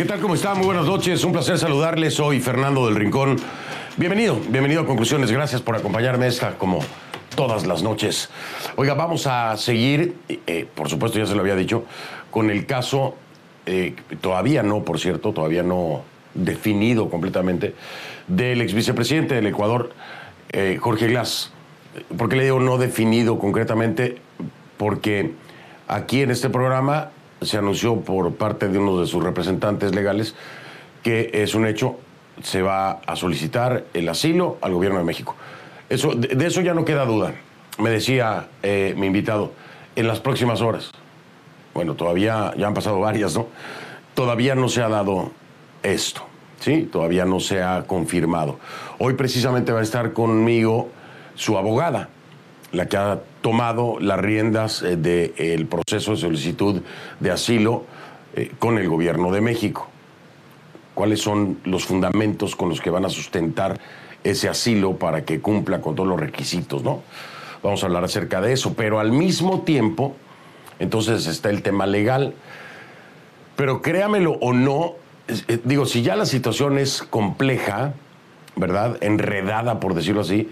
¿Qué tal? ¿Cómo están? Muy buenas noches. Un placer saludarles. Soy Fernando del Rincón. Bienvenido, bienvenido a Conclusiones. Gracias por acompañarme esta como todas las noches. Oiga, vamos a seguir, eh, por supuesto ya se lo había dicho, con el caso, eh, todavía no, por cierto, todavía no definido completamente, del ex vicepresidente del Ecuador, eh, Jorge Glass. ¿Por qué le digo no definido concretamente? Porque aquí en este programa se anunció por parte de uno de sus representantes legales que es un hecho, se va a solicitar el asilo al gobierno de México. Eso, de, eso ya no queda duda. Me decía eh, mi invitado, en las próximas horas. Bueno, todavía ya han pasado varias, ¿no? Todavía no se ha dado esto, ¿sí? Todavía no se ha confirmado. Hoy precisamente va a estar conmigo su abogada, la que ha tomado las riendas eh, del proceso de solicitud de asilo eh, con el gobierno de México. ¿Cuáles son los fundamentos con los que van a sustentar ese asilo para que cumpla con todos los requisitos, ¿no? Vamos a hablar acerca de eso, pero al mismo tiempo, entonces está el tema legal. Pero créamelo o no, eh, digo, si ya la situación es compleja, ¿verdad? Enredada, por decirlo así,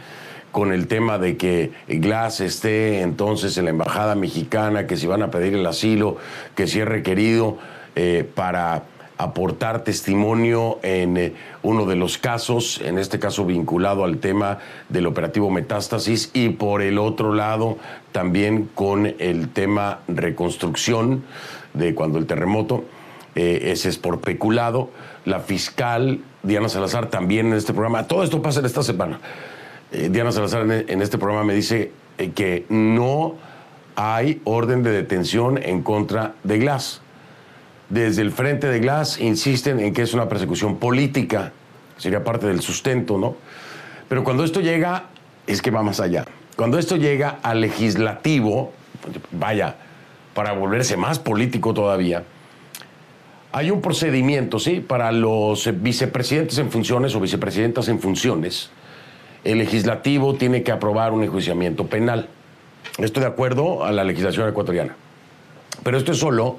con el tema de que Glass esté entonces en la embajada mexicana, que si van a pedir el asilo, que si es requerido eh, para aportar testimonio en eh, uno de los casos, en este caso vinculado al tema del operativo Metástasis, y por el otro lado también con el tema reconstrucción de cuando el terremoto. Eh, ese es por peculado. La fiscal Diana Salazar también en este programa. Todo esto pasa en esta semana. Eh, Diana Salazar en, este programa me dice eh, que no hay orden de detención en contra de Glass. Desde el frente de Glass insisten en que es una persecución política, sería parte del sustento, ¿no? Pero cuando esto llega, es que va más allá. Cuando esto llega al legislativo, vaya, para volverse más político todavía, hay un procedimiento, ¿sí? Para los eh, vicepresidentes en funciones o vicepresidentas en funciones, el legislativo tiene que aprobar un enjuiciamiento penal. Esto de acuerdo a la legislación ecuatoriana. Pero esto es solo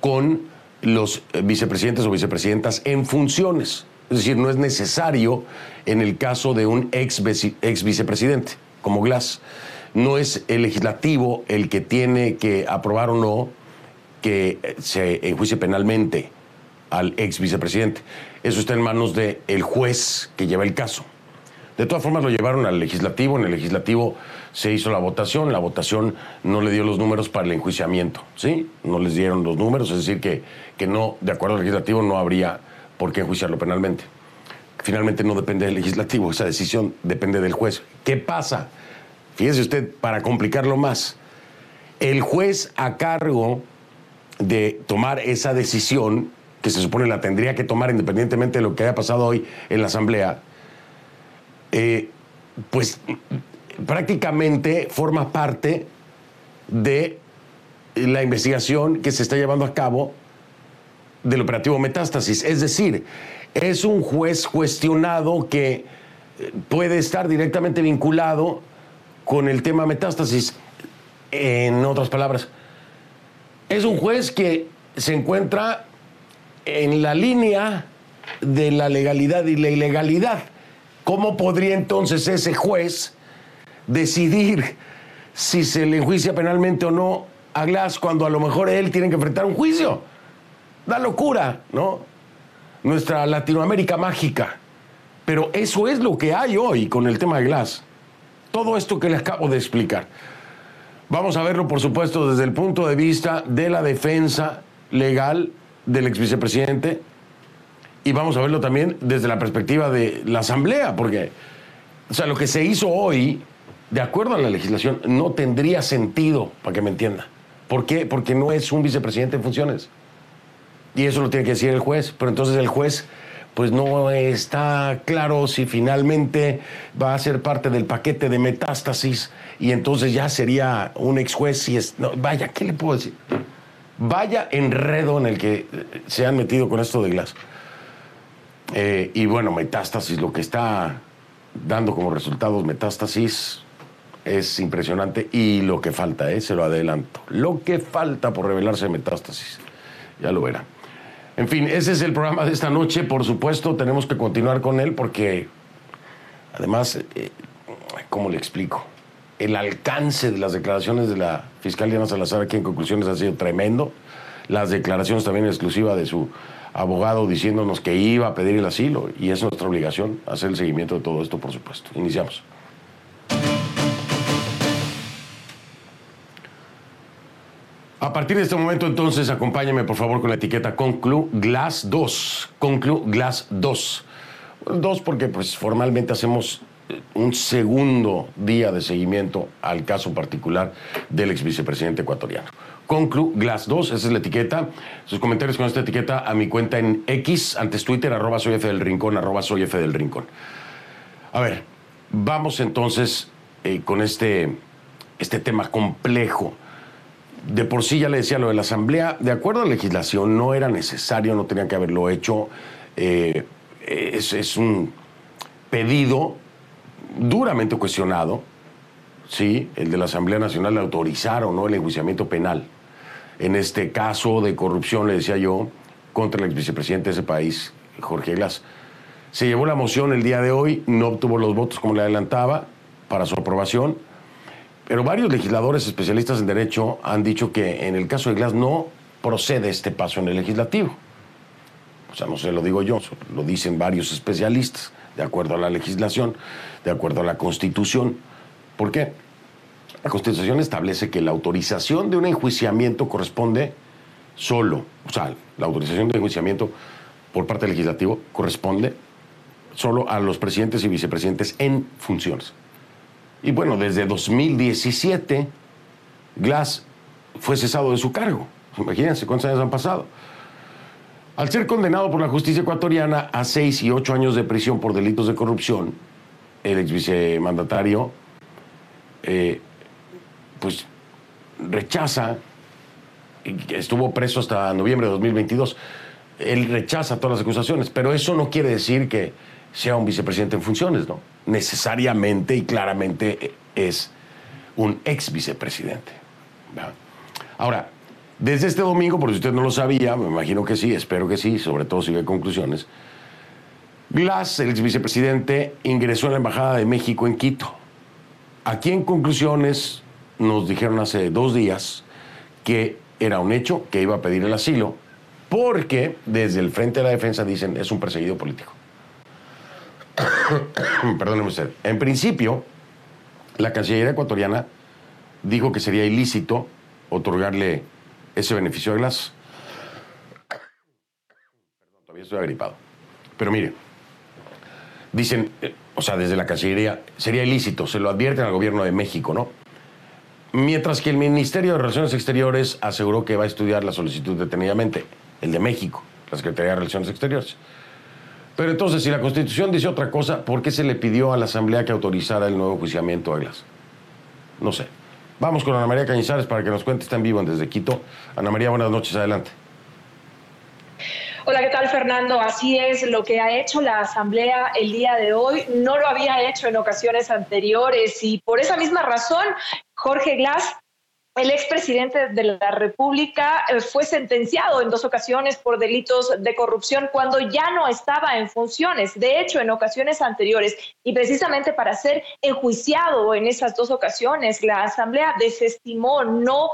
con los eh, vicepresidentes o vicepresidentas en funciones. Es decir, no es necesario en el caso de un ex, ex vicepresidente, como Glass. No es el legislativo el que tiene que aprobar o no que eh, se enjuicie penalmente al ex vicepresidente. Eso está en manos del juez que lleva el caso. De todas formas lo llevaron al legislativo, en el legislativo se hizo la votación, la votación no le dio los números para el enjuiciamiento, ¿sí? No les dieron los números, es decir, que, que no, de acuerdo al legislativo, no habría por qué enjuiciarlo penalmente. Finalmente no depende del legislativo, esa decisión depende del juez. ¿Qué pasa? Fíjese usted, para complicarlo más, el juez a cargo de tomar esa decisión, que se supone la tendría que tomar independientemente de lo que haya pasado hoy en la Asamblea, eh, pues prácticamente forma parte de la investigación que se está llevando a cabo del operativo Metástasis. Es decir, es un juez cuestionado que eh, puede estar directamente vinculado con el tema Metástasis. En otras palabras, es un juez que se encuentra en la línea de la legalidad y la ilegalidad. ¿Cómo podría entonces ese juez decidir si se le enjuicia penalmente o no a Glass cuando a lo mejor él tiene que enfrentar un juicio? Da locura, ¿no? Nuestra Latinoamérica mágica. Pero eso es lo que hay hoy con el tema de Glass. Todo esto que le acabo de explicar. Vamos a verlo, por supuesto, desde el punto de vista de la defensa legal del ex vicepresidente y vamos a verlo también desde la perspectiva de la Asamblea, porque o sea, lo que se hizo hoy, de acuerdo a la legislación, no tendría sentido, para que me entienda. ¿Por qué? Porque no es un vicepresidente en funciones. Y eso lo tiene que decir el juez. Pero entonces el juez pues no está claro si finalmente va a ser parte del paquete de metástasis y entonces ya sería un ex juez si es... No, vaya, ¿qué le puedo decir? Vaya enredo en el que se han metido con esto de Glass. Eh, y bueno, metástasis, lo que está dando como resultados metástasis es impresionante y lo que falta, eh, se lo adelanto. Lo que falta por revelarse metástasis. Ya lo verán. En fin, ese es el programa de esta noche. Por supuesto, tenemos que continuar con él porque, además, eh, ¿cómo le explico? El alcance de las declaraciones de la fiscal Diana Salazar aquí en conclusiones ha sido tremendo. Las declaraciones también exclusivas de su abogado diciéndonos que iba a pedir el asilo y es nuestra obligación hacer el seguimiento de todo esto, por supuesto. Iniciamos. A partir de este momento, entonces, acompáñame por favor con la etiqueta Conclu Glass 2. Conclu Glass 2. 2 porque pues formalmente hacemos eh, un segundo día de seguimiento al caso particular del ex vicepresidente ecuatoriano. Conclu Glass 2, esa es la etiqueta. Sus comentarios con esta etiqueta a mi cuenta en X, antes Twitter, arroba soy F del Rincón, arroba soy F del Rincón. A ver, vamos entonces eh, con este, este tema complejo de por sí ya le decía lo de la Asamblea, de acuerdo a la legislación, no era necesario, no tenían que haberlo hecho. Eh, es, un pedido duramente cuestionado, ¿sí? el de la Asamblea Nacional de autorizar o no el enjuiciamiento penal. En este caso de corrupción, le decía yo, contra el ex vicepresidente de ese país, Jorge Glass. Se llevó la moción el día de hoy, no obtuvo los votos como le adelantaba para su aprobación pero varios legisladores especialistas en derecho han dicho que en el caso de Glass no procede este paso en el legislativo. O sea, no se lo digo yo, lo dicen varios especialistas, de acuerdo a la legislación, de acuerdo a la Constitución. ¿Por qué? La Constitución establece que la autorización de un enjuiciamiento corresponde solo, o sea, la autorización de enjuiciamiento por parte del legislativo corresponde solo a los presidentes y vicepresidentes en funciones. Y bueno, desde 2017, Glass fue cesado de su cargo. Imagínense cuántos años han pasado. Al ser condenado por la justicia ecuatoriana a seis y ocho años de prisión por delitos de corrupción, el ex vicemandatario, eh, pues rechaza, estuvo preso hasta noviembre de 2022, él rechaza todas las acusaciones, pero eso no quiere decir que sea un vicepresidente en funciones, ¿no? Necesariamente y claramente es un ex vicepresidente. Ahora, desde este domingo, por si usted no lo sabía, me imagino que sí, espero que sí, sobre todo si ve conclusiones, Glass, el ex vicepresidente, ingresó en la Embajada de México en Quito. Aquí en conclusiones nos dijeron hace dos días que era un hecho, que iba a pedir el asilo, porque desde el Frente de la Defensa dicen es un perseguido político. perdóneme usted, en principio, la Cancillería ecuatoriana dijo que sería ilícito otorgarle ese beneficio de Glass. Todavía estoy agripado. Pero mire, dicen, eh, o sea, desde la Cancillería, sería ilícito, se lo advierten al gobierno de México, ¿no? Mientras que el Ministerio de Relaciones Exteriores aseguró que va a estudiar la solicitud detenidamente, el de México, la Secretaría de Relaciones Exteriores. Pero entonces, si la Constitución dice otra cosa, ¿por qué se le pidió a la Asamblea que autorizara el nuevo juiciamiento a Glass? No sé. Vamos con Ana María Cañizares para que nos cuente, está en vivo desde Quito. Ana María, buenas noches, adelante. Hola, ¿qué tal Fernando? Así es, lo que ha hecho la Asamblea el día de hoy no lo había hecho en ocasiones anteriores y por esa misma razón Jorge Glass el expresidente de la República eh, fue sentenciado en dos ocasiones por delitos de corrupción cuando ya no estaba en funciones. De hecho, en ocasiones anteriores, y precisamente para ser enjuiciado en esas dos ocasiones, la Asamblea desestimó, no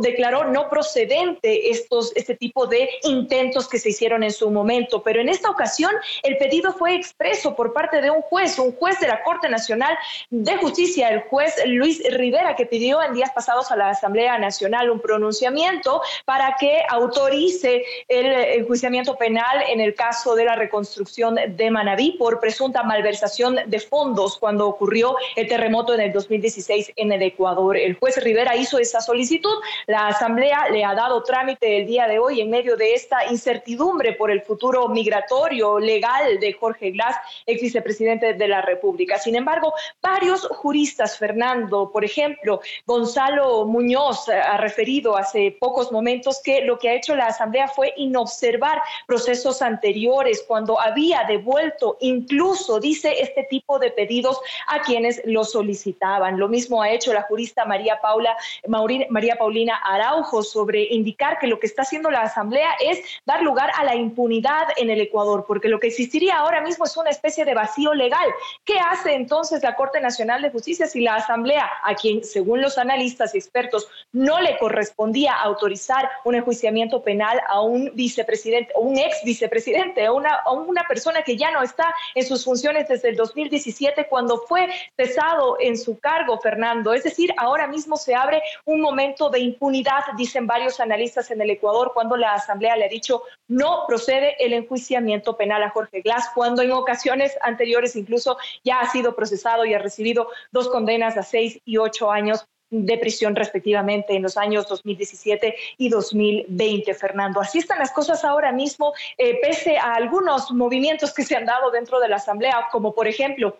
declaró no procedente estos, este tipo de intentos que se hicieron en su momento. Pero en esta ocasión, el pedido fue expreso por parte de un juez, un juez de la Corte Nacional de Justicia, el juez Luis Rivera, que pidió en días pasados a la Asamblea Nacional un pronunciamiento para que autorice el enjuiciamiento penal en el caso de la reconstrucción de Manabí por presunta malversación de fondos cuando ocurrió el terremoto en el 2016 en el Ecuador. El juez Rivera hizo esa solicitud, la Asamblea le ha dado trámite el día de hoy en medio de esta incertidumbre por el futuro migratorio legal de Jorge Glass, ex vicepresidente de la República. Sin embargo, varios juristas, Fernando, por ejemplo, Gonzalo Muñoz, Muñoz ha referido hace pocos momentos que lo que ha hecho la Asamblea fue inobservar procesos anteriores cuando había devuelto incluso, dice, este tipo de pedidos a quienes lo solicitaban. Lo mismo ha hecho la jurista María Paula María Paulina Araujo sobre indicar que lo que está haciendo la Asamblea es dar lugar a la impunidad en el Ecuador, porque lo que existiría ahora mismo es una especie de vacío legal. ¿Qué hace entonces la Corte Nacional de Justicia si la Asamblea, a quien según los analistas y expertos no le correspondía autorizar un enjuiciamiento penal a un vicepresidente, un ex vicepresidente, a una, a una persona que ya no está en sus funciones desde el 2017 cuando fue cesado en su cargo, Fernando. Es decir, ahora mismo se abre un momento de impunidad, dicen varios analistas en el Ecuador, cuando la Asamblea le ha dicho no procede el enjuiciamiento penal a Jorge Glass, cuando en ocasiones anteriores incluso ya ha sido procesado y ha recibido dos condenas a seis y ocho años de prisión respectivamente en los años 2017 y 2020, Fernando. Así están las cosas ahora mismo, eh, pese a algunos movimientos que se han dado dentro de la Asamblea, como por ejemplo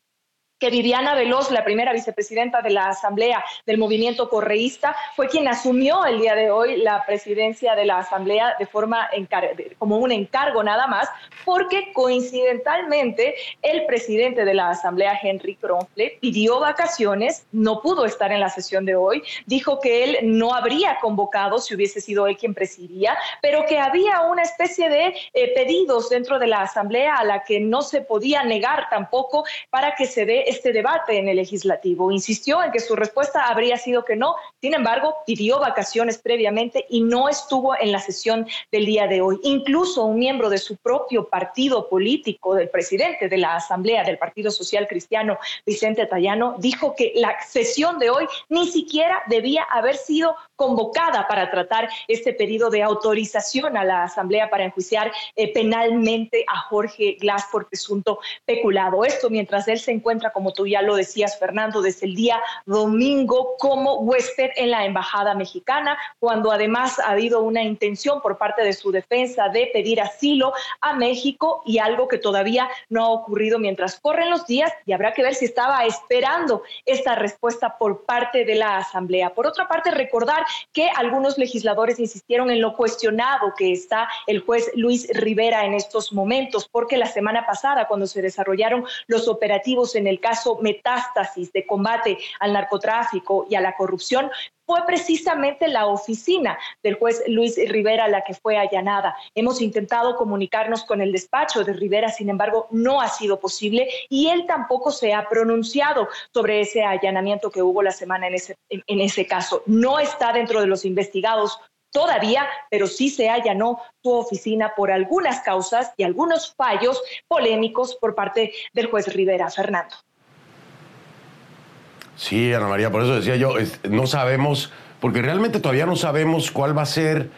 que Viviana Veloz, la primera vicepresidenta de la Asamblea del Movimiento Correísta, fue quien asumió el día de hoy la presidencia de la Asamblea de forma como un encargo nada más, porque coincidentalmente el presidente de la Asamblea, Henry Kronfle, pidió vacaciones, no pudo estar en la sesión de hoy, dijo que él no habría convocado si hubiese sido él quien presidía, pero que había una especie de eh, pedidos dentro de la Asamblea a la que no se podía negar tampoco para que se dé este debate en el legislativo. Insistió en que su respuesta habría sido que no, sin embargo, pidió vacaciones previamente y no estuvo en la sesión del día de hoy. Incluso un miembro de su propio partido político, del presidente de la Asamblea del Partido Social Cristiano, Vicente Tallano, dijo que la sesión de hoy ni siquiera debía haber sido convocada para tratar este pedido de autorización a la Asamblea para enjuiciar eh, penalmente a Jorge Glass por presunto peculado. Esto mientras él se encuentra como tú ya lo decías, Fernando, desde el día domingo como huésped en la Embajada Mexicana, cuando además ha habido una intención por parte de su defensa de pedir asilo a México y algo que todavía no ha ocurrido mientras corren los días y habrá que ver si estaba esperando esta respuesta por parte de la Asamblea. Por otra parte, recordar que algunos legisladores insistieron en lo cuestionado que está el juez Luis Rivera en estos momentos, porque la semana pasada, cuando se desarrollaron los operativos en el caso Metástasis de combate al narcotráfico y a la corrupción, fue precisamente la oficina del juez Luis Rivera la que fue allanada. Hemos intentado comunicarnos con el despacho de Rivera, sin embargo, no ha sido posible y él tampoco se ha pronunciado sobre ese allanamiento que hubo la semana en ese, en ese caso. No está dentro de los investigados todavía, pero sí se allanó su oficina por algunas causas y algunos fallos polémicos por parte del juez Rivera. Fernando. Sí, Ana María, por eso decía yo, no sabemos, porque realmente todavía no sabemos cuál va a ser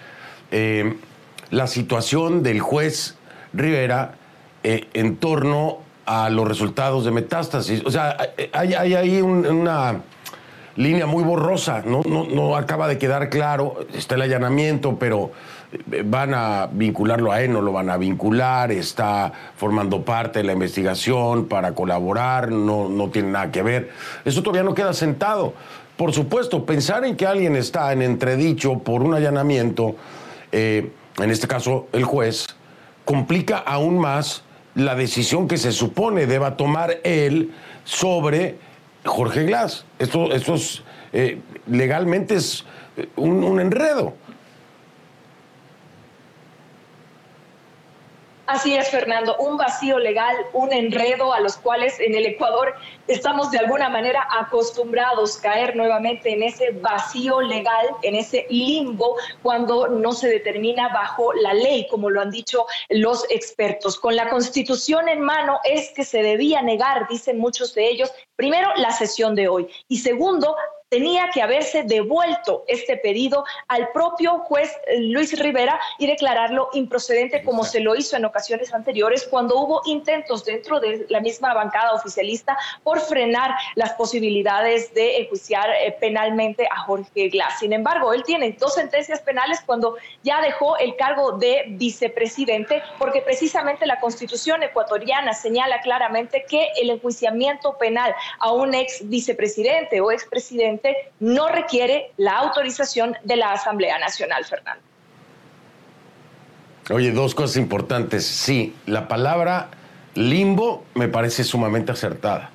eh, la situación del juez Rivera eh, en torno a los resultados de metástasis. O sea, hay, ahí una línea muy borrosa, ¿no? No, no acaba de quedar claro, está el allanamiento, pero van a vincularlo a él, no lo van a vincular, está formando parte de la investigación para colaborar, no, no tiene nada que ver. Eso todavía no queda sentado. Por supuesto, pensar en que alguien está en entredicho por un allanamiento, eh, en este caso el juez, complica aún más la decisión que se supone deba tomar él sobre Jorge Glass. Esto, esto es eh, legalmente es un enredo. Así es, Fernando, un vacío legal, un enredo a los cuales en el Ecuador estamos de alguna manera acostumbrados a caer nuevamente en ese vacío legal, en ese limbo, cuando no se determina bajo la ley, como lo han dicho los expertos. Con la constitución en mano es que se debía negar, dicen muchos de ellos, primero la sesión de hoy y segundo, tenía que haberse devuelto este pedido al propio juez Luis Rivera y declararlo improcedente como se lo hizo en ocasiones anteriores cuando hubo intentos dentro de la misma bancada oficialista por frenar las posibilidades de enjuiciar eh, penalmente a Jorge Glass. Sin embargo, él tiene dos sentencias penales cuando ya dejó el cargo de vicepresidente porque precisamente la constitución ecuatoriana señala claramente que el enjuiciamiento penal a un ex vicepresidente o expresidente no requiere la autorización de la Asamblea Nacional, Fernando. Oye, dos cosas importantes. Sí, la palabra limbo me parece sumamente acertada,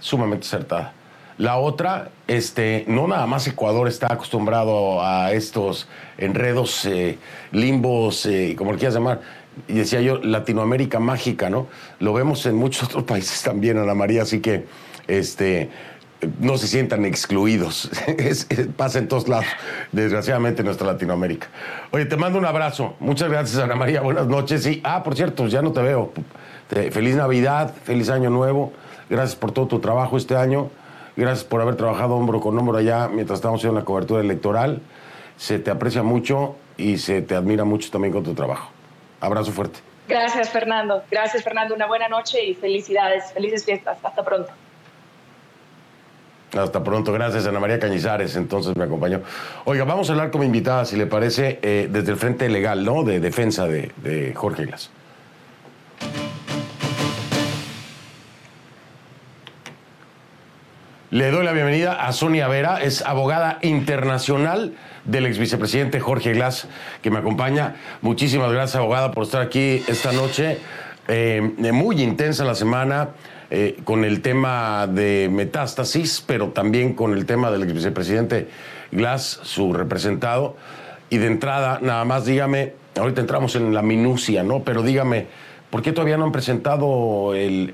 sumamente acertada. La otra, este, no nada más Ecuador está acostumbrado a estos enredos, eh, limbos, eh, como lo quieras llamar, y decía yo, Latinoamérica mágica, ¿no? Lo vemos en muchos otros países también, Ana María, así que, este, no se sientan excluidos. pasa en todos lados, desgraciadamente en nuestra Latinoamérica. Oye, te mando un abrazo. Muchas gracias, Ana María. Buenas noches. Y, ah, por cierto, ya no te veo. feliz Navidad, feliz Año Nuevo. Gracias por todo tu trabajo este año. Gracias por haber trabajado hombro con hombro allá mientras estamos haciendo la cobertura electoral. Se te aprecia mucho y se te admira mucho también con tu trabajo. Abrazo fuerte. Gracias, Fernando. Gracias, Fernando. Una buena noche y felicidades. Felices fiestas. Hasta pronto. Hasta pronto, gracias Ana María Cañizares, entonces me acompañó. Oiga, vamos a hablar como invitada, si le parece, eh, desde el frente legal, ¿no? De defensa de, Jorge Glass. Le doy la bienvenida a Sonia Vera, es abogada internacional del ex vicepresidente Jorge Glass, que me acompaña. Muchísimas gracias, abogada, por estar aquí esta noche. Eh, muy intensa la semana. Eh, con el tema de metástasis, pero también con el tema del vicepresidente Glass, su representado. Y de entrada, nada más dígame, ahorita entramos en la minucia, ¿no? Pero dígame, ¿por qué todavía no han presentado el,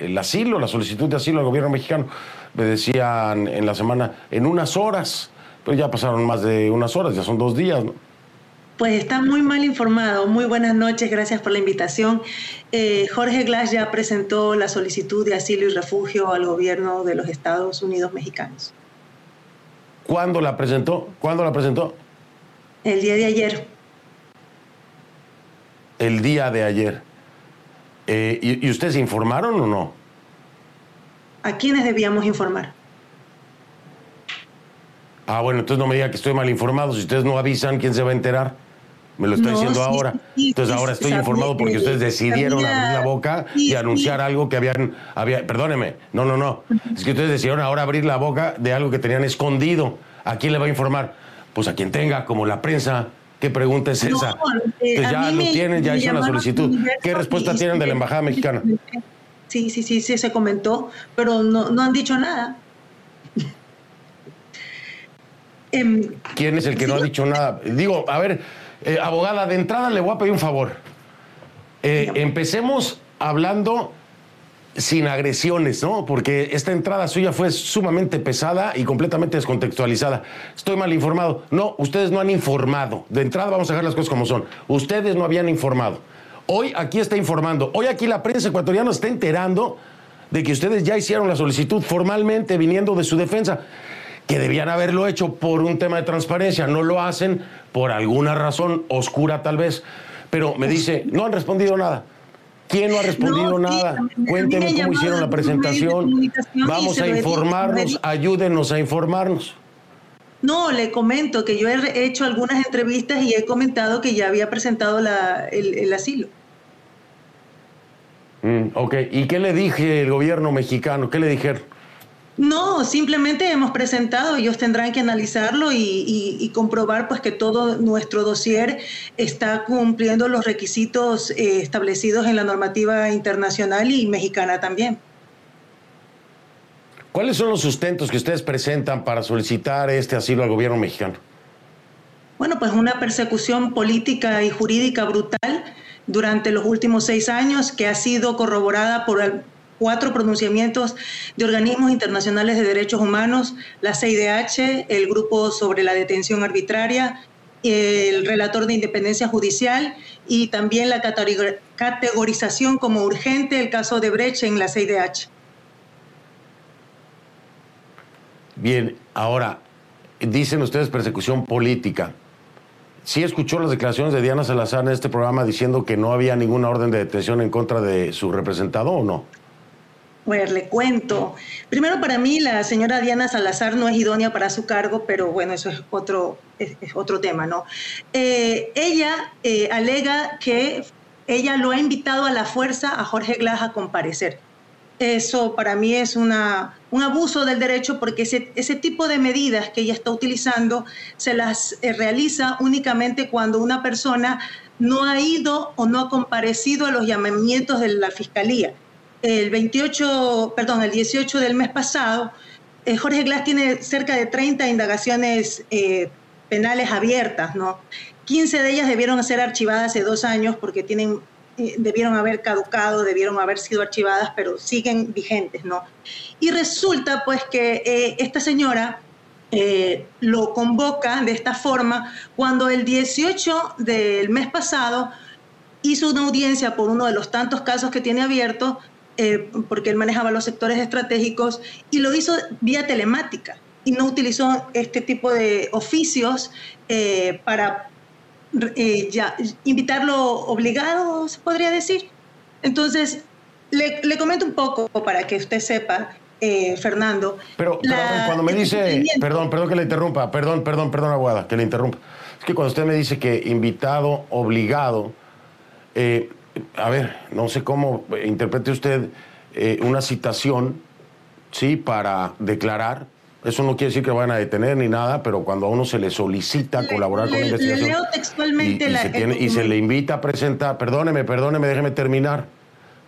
el asilo, la solicitud de asilo al gobierno mexicano? Me decían en la semana, en unas horas, pues ya pasaron más de unas horas, ya son dos días, ¿no? Pues está muy mal informado. Muy buenas noches, gracias por la invitación. Eh, Jorge Glass ya presentó la solicitud de asilo y refugio al gobierno de los Estados Unidos mexicanos. ¿Cuándo la presentó? ¿Cuándo la presentó? El día de ayer. El día de ayer. Eh, ¿y, ¿Y ustedes informaron o no? ¿A quiénes debíamos informar? Ah, bueno, entonces no me diga que estoy mal informado. Si ustedes no avisan, ¿quién se va a enterar? Me lo estoy diciendo ahora. entonces ahora estoy informado porque ustedes decidieron abrir la boca y anunciar algo que habían, había, perdóneme, no, no, no. Es que ustedes decidieron ahora abrir la boca de algo que tenían escondido. ¿A quién le va a informar? Pues a quien tenga, como la prensa. ¿Qué pregunta es esa? Eh, ya lo tienen, ya hizo la solicitud. ¿Qué respuesta tienen de la Embajada Mexicana? Sí, sí, sí, sí, se comentó, pero no, no han dicho nada. Em, ¿Quién es el que no ha dicho nada? Digo, a ver, eh, abogada, de entrada le voy a pedir un favor. Eh, empecemos hablando sin agresiones, ¿no? Porque esta entrada suya fue sumamente pesada y completamente descontextualizada. Estoy mal informado. No, ustedes no han informado. De entrada vamos a dejar las cosas como son. Ustedes no habían informado. Hoy aquí está informando. Hoy aquí la prensa ecuatoriana está enterando de que ustedes ya hicieron la solicitud formalmente viniendo de su defensa que debían haberlo hecho por un tema de transparencia, no lo hacen por alguna razón oscura tal vez, pero me dice, no han respondido nada. ¿Quién no ha respondido nada? Cuéntenme cómo hicieron la presentación. Vamos a informarnos, ayúdenos a informarnos. No, le comento que yo he hecho algunas entrevistas y he comentado que ya había presentado el, asilo. Mm, ok, ¿y qué le dije el gobierno mexicano? ¿Qué le dijeron? No, simplemente hemos presentado, ellos tendrán que analizarlo y, comprobar pues que todo nuestro dossier está cumpliendo los requisitos eh, establecidos en la normativa internacional y mexicana también. ¿Cuáles son los sustentos que ustedes presentan para solicitar este asilo al gobierno mexicano? Bueno, pues una persecución política y jurídica brutal durante los últimos seis años que ha sido corroborada por cuatro pronunciamientos de organismos internacionales de derechos humanos, la CIDH, el Grupo sobre la Detención Arbitraria, el relator de independencia judicial y también la categorización como urgente el caso de Brecht en la CIDH. Bien, ahora, dicen ustedes persecución política. ¿Sí escuchó las declaraciones de Diana Salazar en este programa diciendo que no había ninguna orden de detención en contra de su representado o no? Pues le cuento. Primero, para mí, la señora Diana Salazar no es idónea para su cargo, pero bueno, eso es otro, es, otro tema, ¿no? Eh, ella eh, alega que ella lo ha invitado a la fuerza a Jorge Glass a comparecer. Eso para mí es una, un abuso del derecho porque ese, ese, tipo de medidas que ella está utilizando se las eh, realiza únicamente cuando una persona no ha ido o no ha comparecido a los llamamientos de la fiscalía el 28, perdón, el 18 del mes pasado, eh, Jorge Glass tiene cerca de 30 indagaciones eh, penales abiertas, ¿no? 15 de ellas debieron ser archivadas hace dos años porque tienen, eh, debieron haber caducado, debieron haber sido archivadas, pero siguen vigentes, ¿no? Y resulta pues que esta señora lo convoca de esta forma cuando el 18 del mes pasado hizo una audiencia por uno de los tantos casos que tiene abiertos eh, porque él manejaba los sectores estratégicos y lo hizo vía telemática y no utilizó este tipo de oficios eh, para eh, ya, invitarlo obligado, se podría decir. Entonces, le, comento un poco para que usted sepa, Fernando. Pero, cuando me dice, perdón, perdón que le interrumpa, perdón, perdón, perdón, Aguada, que le interrumpa. Es que cuando usted me dice que invitado obligado, a ver, no sé cómo interprete usted eh, una citación, ¿sí? Para declarar. Eso no quiere decir que vayan a detener ni nada, pero cuando a uno se le solicita colaborar con la investigación. leo textualmente y, se y se le invita a presentar, perdóneme, perdóneme, déjeme terminar.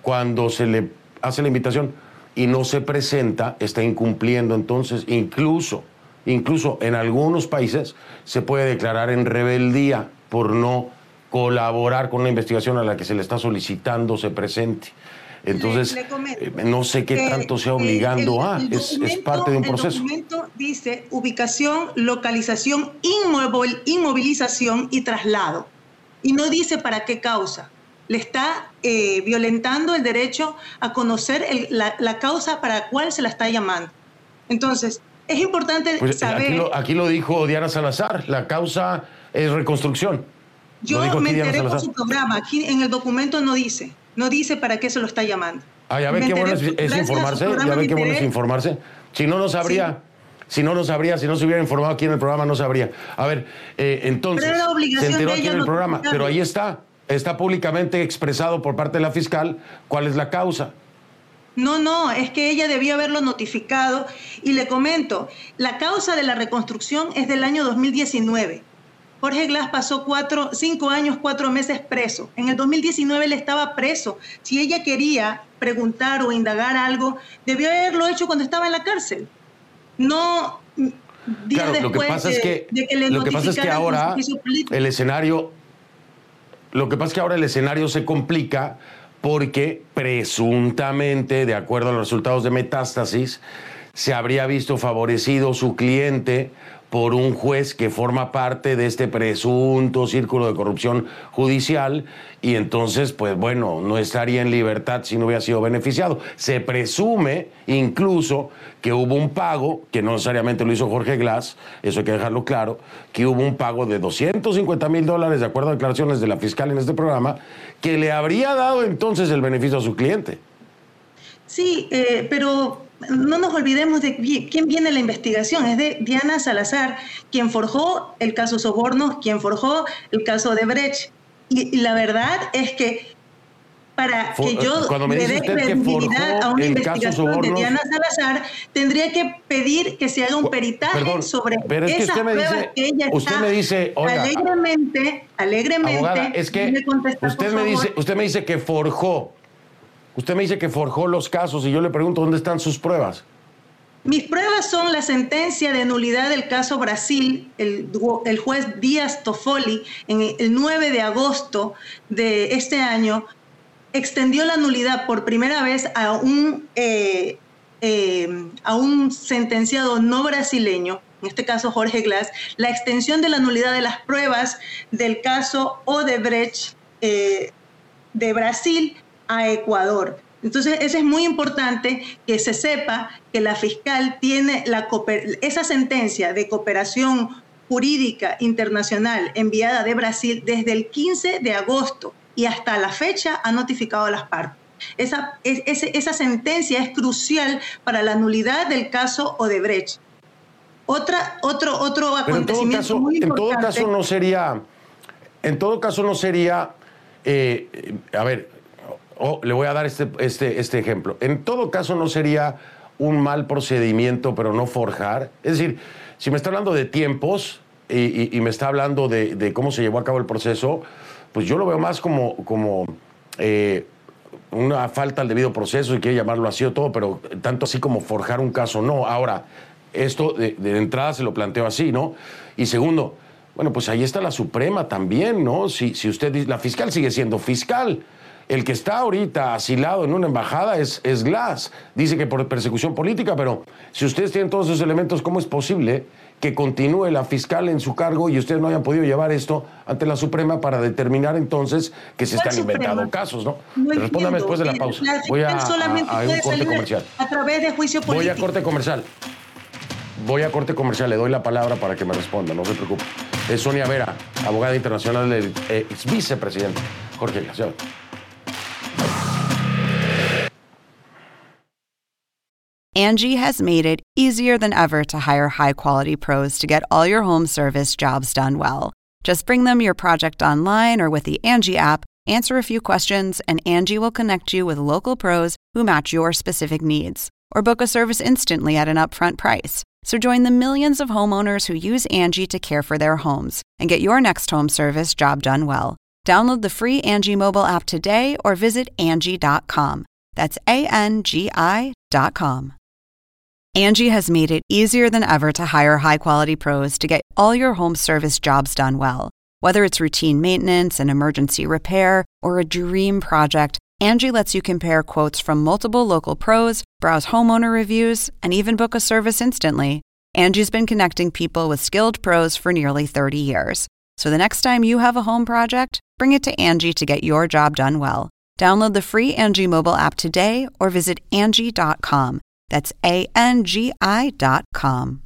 Cuando se le hace la invitación y no se presenta, está incumpliendo. Entonces, incluso, incluso en algunos países se puede declarar en rebeldía por no colaborar con una investigación a la que se le está solicitando se presente. Entonces, eh, no sé qué tanto sea obligando a, es, parte de un proceso. El documento dice ubicación, localización, inmovilización y traslado. Y no dice para qué causa. Le está eh, violentando el derecho a conocer la, la, causa para la cual se la está llamando. Entonces, es importante pues, saber... Aquí lo, aquí lo dijo Diana Salazar, la causa es reconstrucción. Yo me enteré por su programa. Aquí en el documento no dice. No dice para qué se lo está llamando. Ah, ya ve qué bueno es, informarse. Ya ve qué bueno es informarse. Si no, no sabría. Si no, no sabría. Si no se hubiera informado aquí en el programa, no sabría. A ver, eh, entonces. se enteró aquí en el programa. Pero ahí está. Está públicamente expresado por parte de la fiscal cuál es la causa. No, no, es que ella debió haberlo notificado. Y le comento, la causa de la reconstrucción es del año 2019. Jorge Glass pasó cuatro, cinco años, cuatro meses preso. En el 2019 él estaba preso. Si ella quería preguntar o indagar algo, debió haberlo hecho cuando estaba en la cárcel. No días claro, lo que pasa es que, lo que pasa es que ahora el escenario lo que pasa es que ahora el escenario se complica porque presuntamente, de acuerdo a los resultados de metástasis, se habría visto favorecido su cliente por un juez que forma parte de este presunto círculo de corrupción judicial y entonces, pues bueno, no estaría en libertad si no hubiera sido beneficiado. Se presume incluso que hubo un pago, que no necesariamente lo hizo Jorge Glass, eso hay que dejarlo claro, que hubo un pago de 250 mil dólares, de acuerdo a declaraciones de la fiscal en este programa, que le habría dado entonces el beneficio a su cliente. Sí, eh, pero no nos olvidemos de quién viene la investigación, es de Diana Salazar, quien forjó el caso Sobornos, quien forjó el caso de Brecht. Y, la verdad es que para que yo le dé credibilidad a una investigación de Diana Salazar, tendría que pedir que se haga un peritaje sobre esas pruebas que ella usted me dice, alegremente, alegremente, es que usted me dice, usted me dice que forjó Usted me dice que forjó los casos y yo le pregunto dónde están sus pruebas. Mis pruebas son la sentencia de nulidad del caso Brasil, el, juez Díaz Toffoli, en el 9 de agosto de este año, extendió la nulidad por primera vez a un, eh, eh, a un sentenciado no brasileño, en este caso Jorge Glass, la extensión de la nulidad de las pruebas del caso Odebrecht eh, de Brasil a Ecuador. Entonces, eso es muy importante que se sepa que la fiscal tiene la esa sentencia de cooperación jurídica internacional enviada de Brasil desde el 15 de agosto y hasta la fecha ha notificado a las partes. Esa, esa sentencia es crucial para la nulidad del caso Odebrecht. Otra, otro, otro acontecimiento muy importante. En todo caso no sería, en todo caso no sería, eh, a ver, Oh, le voy a dar este, este, este ejemplo. En todo caso, no sería un mal procedimiento, pero no forjar. Es decir, si me está hablando de tiempos y, me está hablando de, cómo se llevó a cabo el proceso, pues yo lo veo más como, como eh, una falta al debido proceso y quiere llamarlo así o todo, pero tanto así como forjar un caso, no. Ahora, esto de, entrada se lo planteo así, ¿no? Y segundo, bueno, pues ahí está la Suprema también, ¿no? Si, si usted dice, la fiscal sigue siendo fiscal. El que está ahorita asilado en una embajada es, es Glass. Dice que por persecución política, pero si ustedes tienen todos esos elementos, ¿cómo es posible que continúe la fiscal en su cargo y ustedes no hayan podido llevar esto ante la Suprema para determinar entonces que se están inventando casos, ¿no? Respóndame después de la pausa. Voy a, a, un corte comercial. A través de juicio político. Voy a corte comercial. Voy a corte comercial, le doy la palabra para que me responda, no se preocupe. Es Sonia Vera, abogada internacional del ex vicepresidente Jorge Glass. Angie has made it easier than ever to hire high quality pros to get all your home service jobs done well. Just bring them your project online or with the Angie app, answer a few questions, and Angie will connect you with local pros who match your specific needs. Or book a service instantly at an upfront price. So join the millions of homeowners who use Angie to care for their homes and get your next home service job done well. Download the free Angie mobile app today or visit Angie.com. That's A N G I.com. Angie has made it easier than ever to hire high quality pros to get all your home service jobs done well. Whether it's routine maintenance, an emergency repair, or a dream project, Angie lets you compare quotes from multiple local pros, browse homeowner reviews, and even book a service instantly. Angie's been connecting people with skilled pros for nearly 30 years. So the next time you have a home project, bring it to Angie to get your job done well. Download the free Angie mobile app today or visit Angie.com. That's A-N-G-I dot com.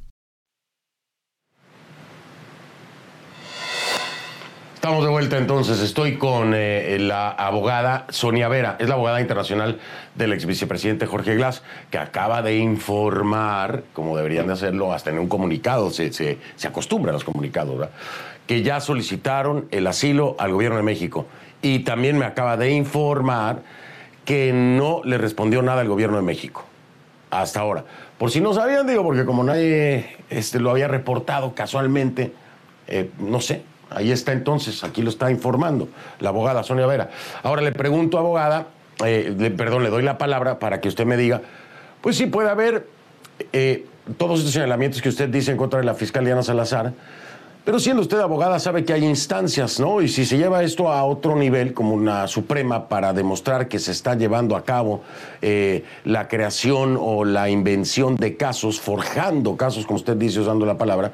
Estamos de vuelta entonces. Estoy con eh, la abogada Sonia Vera, es la abogada internacional del ex vicepresidente Jorge Glass, que acaba de informar, como deberían de hacerlo, hasta en un comunicado, se, se, se acostumbra a los comunicados, ¿verdad? Que ya solicitaron el asilo al gobierno de México. Y también me acaba de informar que no le respondió nada al gobierno de México hasta ahora. Por si no sabían, digo, porque como nadie este, lo había reportado casualmente, eh, no sé, ahí está entonces, aquí lo está informando la abogada Sonia Vera. Ahora le pregunto, abogada, eh, perdón, le doy la palabra para que usted me diga, pues sí puede haber eh, todos estos señalamientos que usted dice en contra de la fiscal Diana Salazar, pero siendo usted abogada, sabe que hay instancias, ¿no? Y si se lleva esto a otro nivel, como una suprema, para demostrar que se está llevando a cabo eh, la creación o la invención de casos, forjando casos, como usted dice usando la palabra,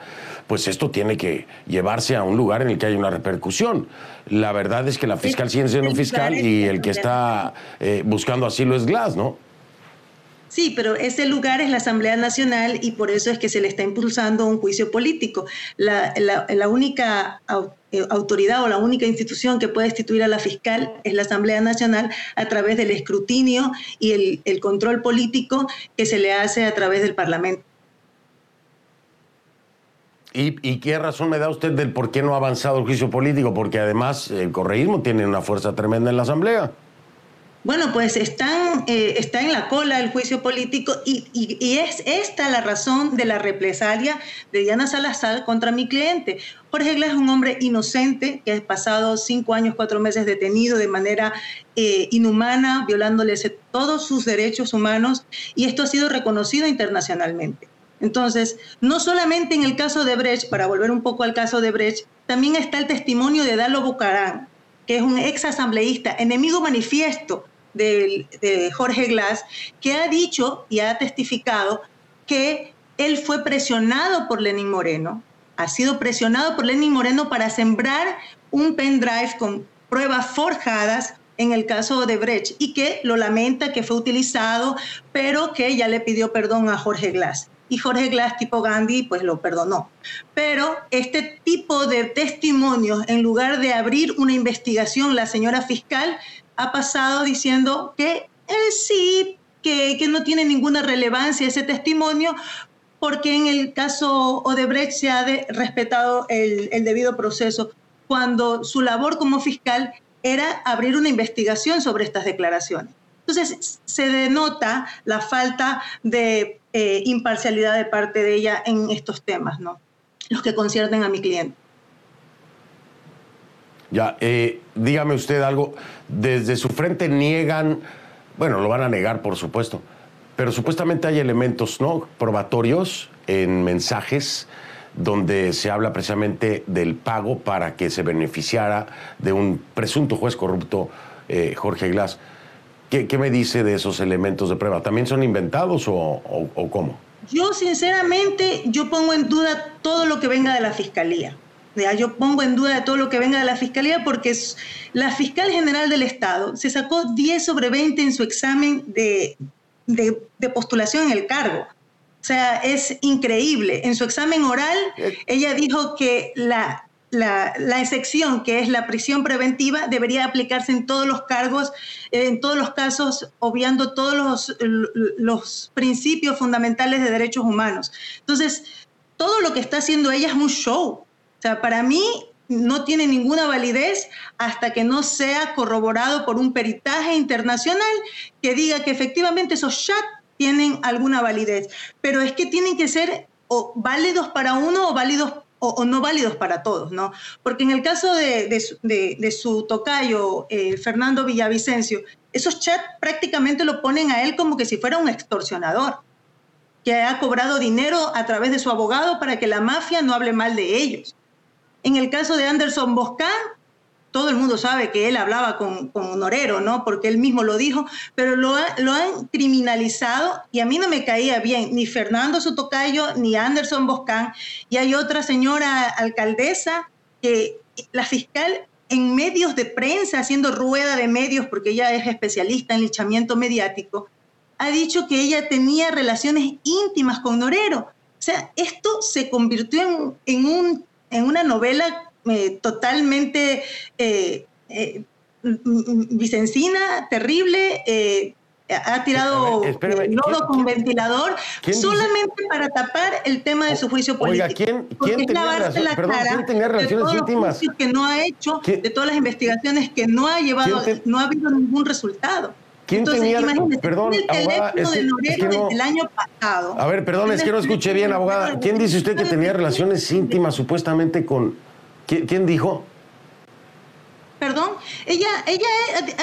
pues esto tiene que llevarse a un lugar en el que hay una repercusión. La verdad es que la fiscal sigue siendo fiscal y el que está eh, buscando asilo es Glass, ¿no? Sí, pero ese lugar es la Asamblea Nacional y por eso es que se le está impulsando un juicio político. La, única eh, autoridad o la única institución que puede destituir a la fiscal es la Asamblea Nacional a través del escrutinio y el, control político que se le hace a través del Parlamento. ¿Y, qué razón me da usted del por qué no ha avanzado el juicio político? Porque además el correísmo tiene una fuerza tremenda en la Asamblea. Bueno, pues están, eh, está en la cola el juicio político y, es esta la razón de la represalia de Diana Salazar contra mi cliente. Jorge Glass es un hombre inocente que ha pasado cinco años, cuatro meses detenido de manera eh, inhumana, violándoles todos sus derechos humanos y esto ha sido reconocido internacionalmente. Entonces, no solamente en el caso de Brecht, para volver un poco al caso de Brecht, también está el testimonio de Dalo Bucarán, que es un ex asambleísta, enemigo manifiesto de, Jorge Glass, que ha dicho y ha testificado que él fue presionado por Lenin Moreno, ha sido presionado por Lenin Moreno para sembrar un pendrive con pruebas forjadas en el caso de Brecht y que lo lamenta que fue utilizado, pero que ya le pidió perdón a Jorge Glass. Y Jorge Glass, tipo Gandhi, pues lo perdonó. Pero este tipo de testimonios, en lugar de abrir una investigación, la señora fiscal ha pasado diciendo que eh, sí, que, que, no tiene ninguna relevancia ese testimonio, porque en el caso Odebrecht se ha respetado el, el debido proceso, cuando su labor como fiscal era abrir una investigación sobre estas declaraciones. Entonces, se denota la falta de eh, imparcialidad de parte de ella en estos temas, ¿no? Los que conciernen a mi cliente. Ya, eh, dígame usted algo. Desde su frente niegan, bueno, lo van a negar, por supuesto, pero supuestamente hay elementos no probatorios en mensajes donde se habla precisamente del pago para que se beneficiara de un presunto juez corrupto, eh, Jorge Glass. ¿Qué, ¿Qué, me dice de esos elementos de prueba? ¿También son inventados o, o cómo? Yo sinceramente, yo pongo en duda todo lo que venga de la fiscalía. Yo pongo en duda de todo lo que venga de la Fiscalía porque la fiscal general del Estado se sacó 10 sobre 20 en su examen de, de, postulación en el cargo. O sea, es increíble. En su examen oral, eh. ella dijo que la, la, la, excepción, que es la prisión preventiva, debería aplicarse en todos los cargos, en todos los casos, obviando todos los, los principios fundamentales de derechos humanos. Entonces, todo lo que está haciendo ella es un show para mí no tiene ninguna validez hasta que no sea corroborado por un peritaje internacional que diga que efectivamente esos chats tienen alguna validez. Pero es que tienen que ser válidos para uno o válidos o, no válidos para todos, ¿no? Porque en el caso de, su tocayo, eh, Fernando Villavicencio, esos chats prácticamente lo ponen a él como que si fuera un extorsionador, que ha cobrado dinero a través de su abogado para que la mafia no hable mal de ellos. En el caso de Anderson Boscan, todo el mundo sabe que él hablaba con, con Norero, ¿no? Porque él mismo lo dijo, pero lo, lo, han criminalizado y a mí no me caía bien ni Fernando Sotocayo ni Anderson Boscan. Y hay otra señora alcaldesa que la fiscal en medios de prensa, haciendo rueda de medios, porque ella es especialista en lichamiento mediático, ha dicho que ella tenía relaciones íntimas con Norero. O sea, esto se convirtió en, en un en una novela eh, totalmente eh, eh, vicencina, terrible, ha tirado lodo con ventilador solamente para tapar el tema de su juicio político. Oiga, ¿quién, ¿quién tenía, la perdón, ¿quién tenía relaciones de íntimas? que no ha hecho, de todas las investigaciones que no ha llevado, no ha habido ningún resultado. ¿Quién Entonces, tenía, perdón, el abogada, es que, de es que no, el año pasado. A ver, perdón, es que no escuché bien, abogada. ¿Quién dice usted que tenía relaciones íntimas supuestamente con... ¿Quién, quién dijo? Perdón, ella, ella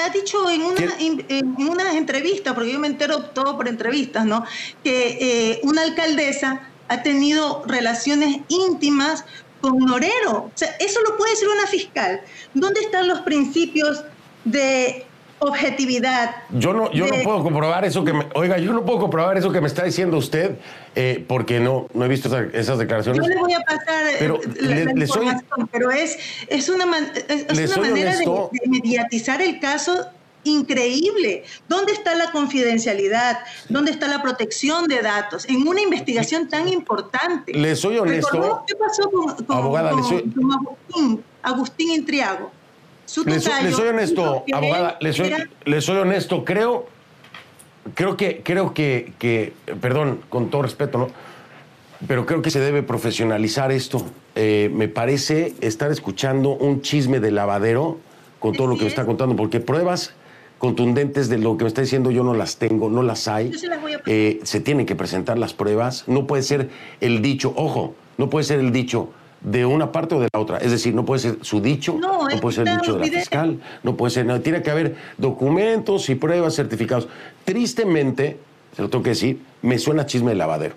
ha, dicho en una, en una entrevista, porque yo me entero todo por entrevistas, ¿no? Que eh, una alcaldesa ha tenido relaciones íntimas con Norero. O sea, eso lo puede decir una fiscal. ¿Dónde están los principios de objetividad. Yo no, yo no puedo comprobar eso que me, oiga, yo no puedo comprobar eso que me está diciendo usted eh, porque no, no he visto esas declaraciones. Yo le voy a pasar pero la, información, pero es, es una, es, una manera de, mediatizar el caso increíble. ¿Dónde está la confidencialidad? ¿Dónde está la protección de datos? En una investigación tan importante. Le soy honesto. ¿Qué pasó con, abogada, Agustín, Agustín Intriago? Le soy, honesto, abogada, le soy, honesto, creo, creo que, creo que, que, perdón, con todo respeto, ¿no? Pero creo que se debe profesionalizar esto. Eh, me parece estar escuchando un chisme de lavadero con todo lo que me está contando, porque pruebas contundentes de lo que me está diciendo yo no las tengo, no las hay. Yo se las voy a Eh, se tienen que presentar las pruebas. No puede ser el dicho, ojo, no puede ser el dicho de una parte o de la otra. Es decir, no puede ser su dicho, No, no, puede ser el dicho de la fiscal, no puede ser nada. Tiene que haber documentos y pruebas certificados. Tristemente, se lo tengo que decir, me suena chisme de lavadero.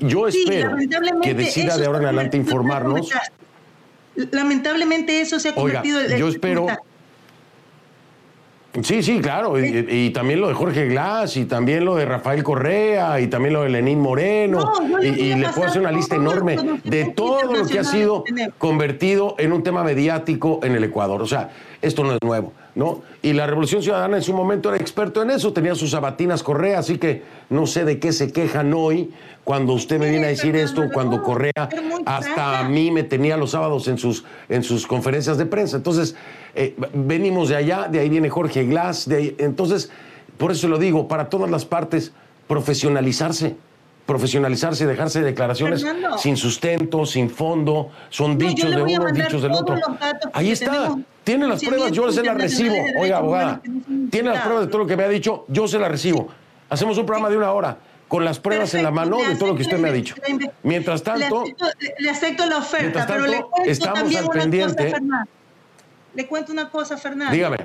Yo Sí, espero que decida de ahora en adelante informarnos. Lamentablemente eso se ha Oiga, convertido en yo espero- Sí, sí, claro. Y, y también lo de Jorge Glass, y también lo de Rafael Correa, y también lo de Lenín Moreno. No, y le puedo hacer una lista enorme de todo lo que ha sido convertido en un tema mediático en el Ecuador. O sea, esto no es nuevo, ¿no? Y la Revolución Ciudadana en su momento era experto en eso, tenía sus sabatinas Correa, así que no sé de qué se quejan hoy cuando usted me viene a decir esto, cuando Correa hasta a mí me tenía los sábados en sus, en sus conferencias de prensa. Entonces, eh, venimos de allá, de ahí viene Jorge Glass, de ahí- entonces, por eso lo digo, para todas las partes, profesionalizarse. Profesionalizarse, dejarse declaraciones Fernando. sin sustento, sin fondo, son No, dichos de uno, dichos del otro. Ahí está, tiene las pruebas, yo se las recibo. Oiga, abogada, tiene las pruebas de todo lo que me ha dicho, yo se las recibo. Hacemos un programa de una hora con las pruebas en la mano de todo lo que usted me ha dicho. Mientras tanto, le acepto, le acepto la oferta, pero le cuento estamos también al pendiente. cosa. Le cuento una cosa, Fernando. dígame.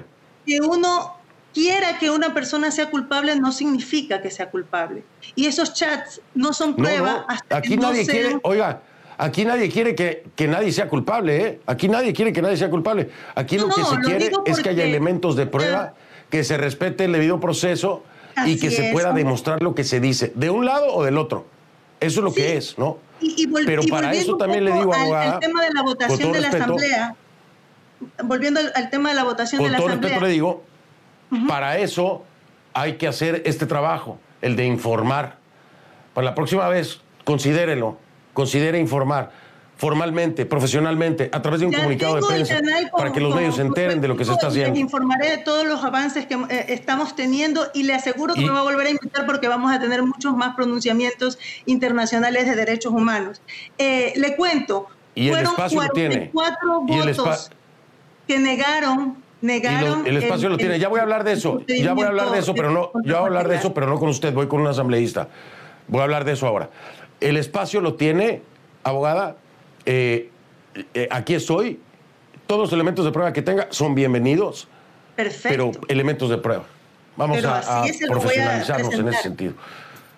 Que uno quiera que una persona sea culpable no significa que sea culpable. Y esos chats no son No, prueba no, hasta aquí que no nadie sean- quiere, oiga, aquí nadie quiere que, que nadie sea culpable, ¿eh? Aquí nadie quiere que nadie sea culpable. Aquí No, lo que no, se lo quiere es que haya elementos de prueba, que se respete el debido proceso y que se pueda demostrar lo que se dice, de un lado o del otro. Eso es lo Sí. que es, ¿no? Y, y vol- Pero y para eso también le digo, abogada, al tema de la votación de la respeto, asamblea, volviendo al, al tema de la votación Con de la todo asamblea. respeto le digo, para eso hay que hacer este trabajo, el de informar. Para la próxima vez, considérelo, considere informar formalmente, profesionalmente, a través de un Ya comunicado de el prensa, con- para que los con- medios se enteren de lo que se está con- Les haciendo. informaré de todos los avances que eh, estamos teniendo y le aseguro que Y- me va a volver a invitar porque vamos a tener muchos más pronunciamientos internacionales de derechos humanos. Eh, le cuento, Y el fueron espacio lo tiene. 44 Y el votos que negaron, negaron. lo- el espacio lo tiene. Ya voy a hablar de eso. Ya voy a hablar de eso, pero no. Ya voy a hablar de eso, pero no con usted. Voy con un asambleísta. Voy a hablar de eso ahora. El espacio lo tiene, abogada. eh, eh, aquí estoy. Todos los elementos de prueba que tenga son bienvenidos, Perfecto. pero elementos de prueba. Vamos Pero a, así a es, voy a profesionalizarnos en ese sentido.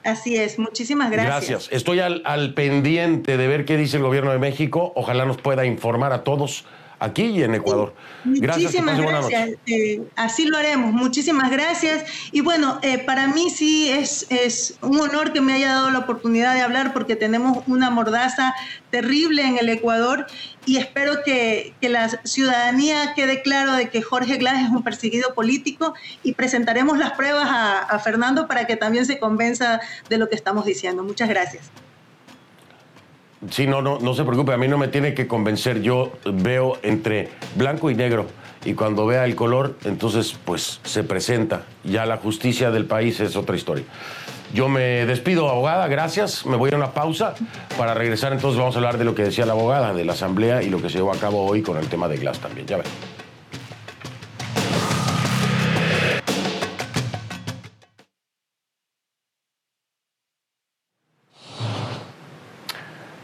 Así es, muchísimas gracias. Estoy al, al pendiente de ver qué dice el gobierno de México. Ojalá nos pueda informar a todos aquí y en Ecuador. Gracias, Muchísimas gracias. Eh, así lo haremos. Muchísimas gracias. Y bueno, eh, para mí sí es, es un honor que me haya dado la oportunidad de hablar porque tenemos una mordaza terrible en el Ecuador y espero que, que la ciudadanía quede claro de que Jorge Glass es un perseguido político y presentaremos las pruebas a, a Fernando para que también se convenza de lo que estamos diciendo. Muchas gracias. Sí, no, no, no se preocupe, a mí no me tiene que convencer. Yo veo entre blanco y negro y cuando vea el color, entonces pues se presenta. Ya la justicia del país es otra historia. Yo me despido, abogada, gracias. Me voy a una pausa para regresar. Entonces vamos a hablar de lo que decía la abogada, de la asamblea y lo que se llevó a cabo hoy con el tema de Glass también. Ya ven.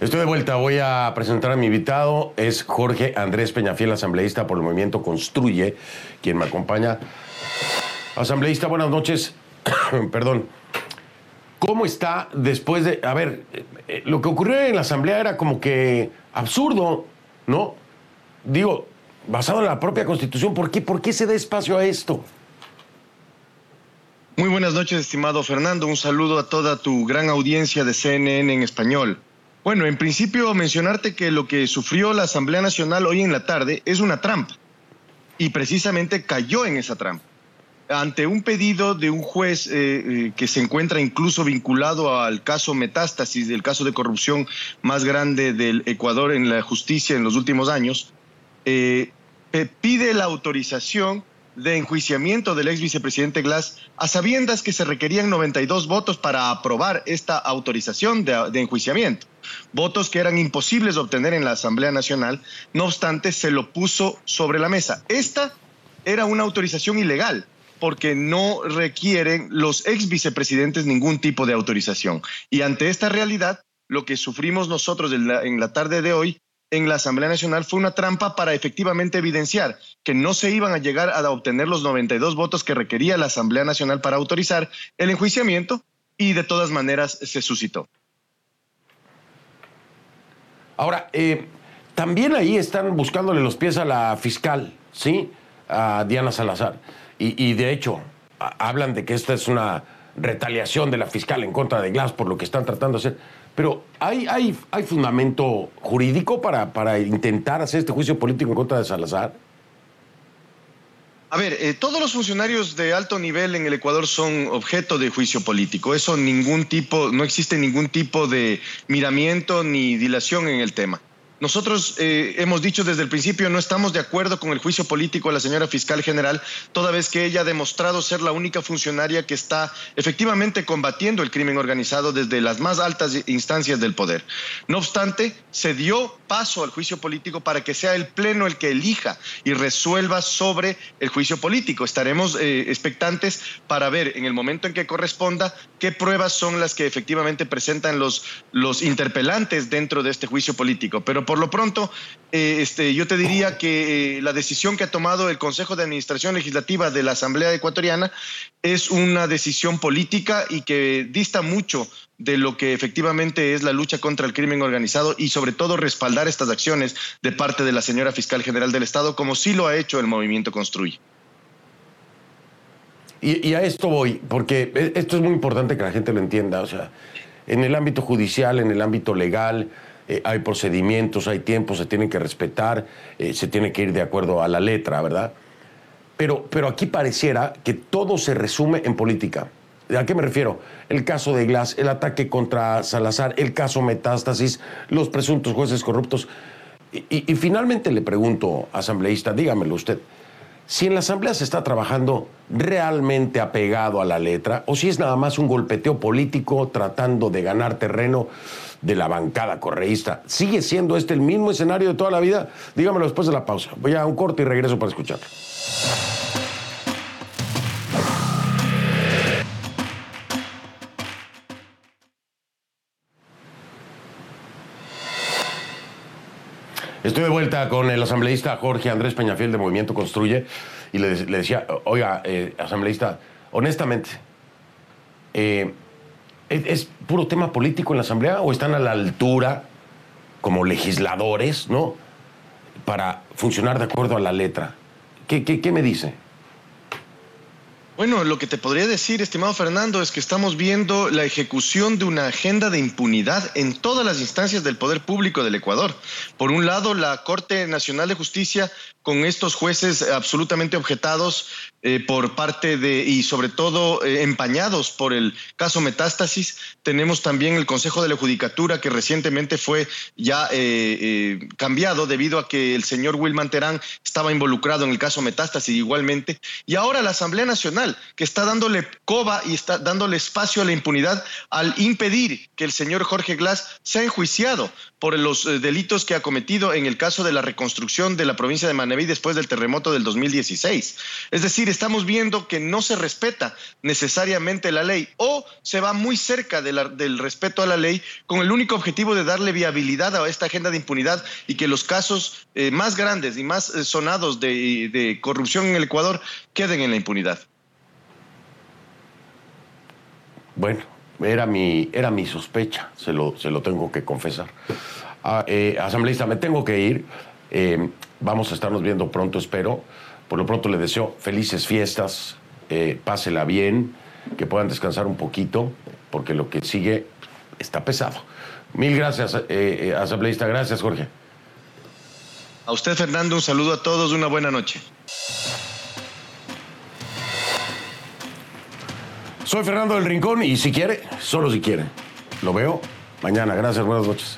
Estoy de vuelta, voy a presentar a mi invitado, es Jorge Andrés Peñafiel, asambleísta por el movimiento Construye, quien me acompaña. Asambleísta, buenas noches. Perdón. ¿Cómo está después de... A ver, eh, eh, lo que ocurrió en la asamblea era como que absurdo, ¿no? Digo, basado en la propia constitución, ¿por qué, por qué se da espacio a esto? Muy buenas noches, estimado Fernando. Un saludo a toda tu gran audiencia de CNN en español. Bueno, en principio mencionarte que lo que sufrió la Asamblea Nacional hoy en la tarde es una trampa. Y precisamente cayó en esa trampa. Ante un pedido de un juez eh, eh, que se encuentra incluso vinculado al caso Metástasis, del caso de corrupción más grande del Ecuador en la justicia en los últimos años, eh, pide la autorización de enjuiciamiento del ex vicepresidente Glass a sabiendas que se requerían 92 votos para aprobar esta autorización de, enjuiciamiento. Votos que eran imposibles de obtener en la Asamblea Nacional, no obstante se lo puso sobre la mesa. Esta era una autorización ilegal porque no requieren los ex vicepresidentes ningún tipo de autorización. Y ante esta realidad, lo que sufrimos nosotros en la tarde de hoy en la Asamblea Nacional fue una trampa para efectivamente evidenciar que no se iban a llegar a obtener los 92 votos que requería la Asamblea Nacional para autorizar el enjuiciamiento y de todas maneras se suscitó. Ahora, eh, también ahí están buscándole los pies a la fiscal, ¿sí? A Diana Salazar. Y, de hecho, hablan de que esta es una retaliación de la fiscal en contra de Glass por lo que están tratando de hacer. Pero ¿hay, hay, hay fundamento jurídico para, para intentar hacer este juicio político en contra de Salazar? A ver, eh, todos los funcionarios de alto nivel en el Ecuador son objeto de juicio político. Eso ningún tipo, no existe ningún tipo de miramiento ni dilación en el tema. Nosotros eh, hemos dicho desde el principio no estamos de acuerdo con el juicio político de la señora fiscal general, toda vez que ella ha demostrado ser la única funcionaria que está efectivamente combatiendo el crimen organizado desde las más altas instancias del poder. No obstante, se dio paso al juicio político para que sea el Pleno el que elija y resuelva sobre el juicio político. Estaremos eh, expectantes para ver en el momento en que corresponda qué pruebas son las que efectivamente presentan los, los interpelantes dentro de este juicio político. Pero por lo pronto, eh, este, yo te diría que eh, la decisión que ha tomado el Consejo de Administración Legislativa de la Asamblea Ecuatoriana es una decisión política y que dista mucho de lo que efectivamente es la lucha contra el crimen organizado y sobre todo respaldar estas acciones de parte de la señora fiscal general del Estado, como sí lo ha hecho el movimiento Construye. Y, y, a esto voy, porque e, esto es muy importante que la gente lo entienda. O sea, en el ámbito judicial, en el ámbito legal, eh, hay procedimientos, hay tiempos, se tienen que respetar, eh, se tiene que ir de acuerdo a la letra, ¿verdad? Pero, pero aquí pareciera que todo se resume en política. ¿A qué me refiero? El caso de Glass, el ataque contra Salazar, el caso Metástasis, los presuntos jueces corruptos. Y, y finalmente le pregunto, asambleísta, dígamelo usted, si en la Asamblea se está trabajando realmente apegado a la letra o si es nada más un golpeteo político tratando de ganar terreno de la bancada correísta. ¿Sigue siendo este el mismo escenario de toda la vida? Dígamelo después de la pausa. Voy a un corte y regreso para escuchar. Estoy de vuelta con el asambleísta Jorge Andrés Peñafiel de Movimiento Construye y le, decía, oiga, eh, asambleísta, honestamente, eh, ¿Es, puro tema político en la Asamblea o están a la altura como legisladores, ¿no? Para funcionar de acuerdo a la letra. ¿Qué, me dice? Bueno, lo que te podría decir, estimado Fernando, es que estamos viendo la ejecución de una agenda de impunidad en todas las instancias del poder público del Ecuador. Por un lado, la Corte Nacional de Justicia con estos jueces absolutamente objetados eh, por parte de, y sobre todo eh, empañados por el caso Metástasis. Tenemos también el Consejo de la Judicatura que recientemente fue ya eh, cambiado debido a que el señor Wilman Terán estaba involucrado en el caso Metástasis igualmente. Y ahora la Asamblea Nacional que está dándole coba y está dándole espacio a la impunidad al impedir que el señor Jorge Glass sea enjuiciado por los delitos que ha cometido en el caso de la reconstrucción de la provincia de Manaví después del terremoto del 2016. Es decir, estamos viendo que no se respeta necesariamente la ley o se va muy cerca del respeto a la ley con el único objetivo de darle viabilidad a esta agenda de impunidad y que los casos eh, más grandes y más eh, sonados de, corrupción en el Ecuador queden en la impunidad. Bueno, era mi, era mi sospecha, se lo, se lo tengo que confesar. Ah, eh, asambleísta, me tengo que ir. vamos a estarnos viendo pronto, espero. Por lo pronto le deseo felices fiestas, eh, pásela bien, que puedan descansar un poquito, porque lo que sigue está pesado. Mil gracias, eh, eh, asambleísta. Gracias, Jorge. A usted, Fernando, un saludo a todos, una buena noche. Soy Fernando del Rincón y si quiere, solo si quiere. Lo veo mañana. Gracias, buenas noches.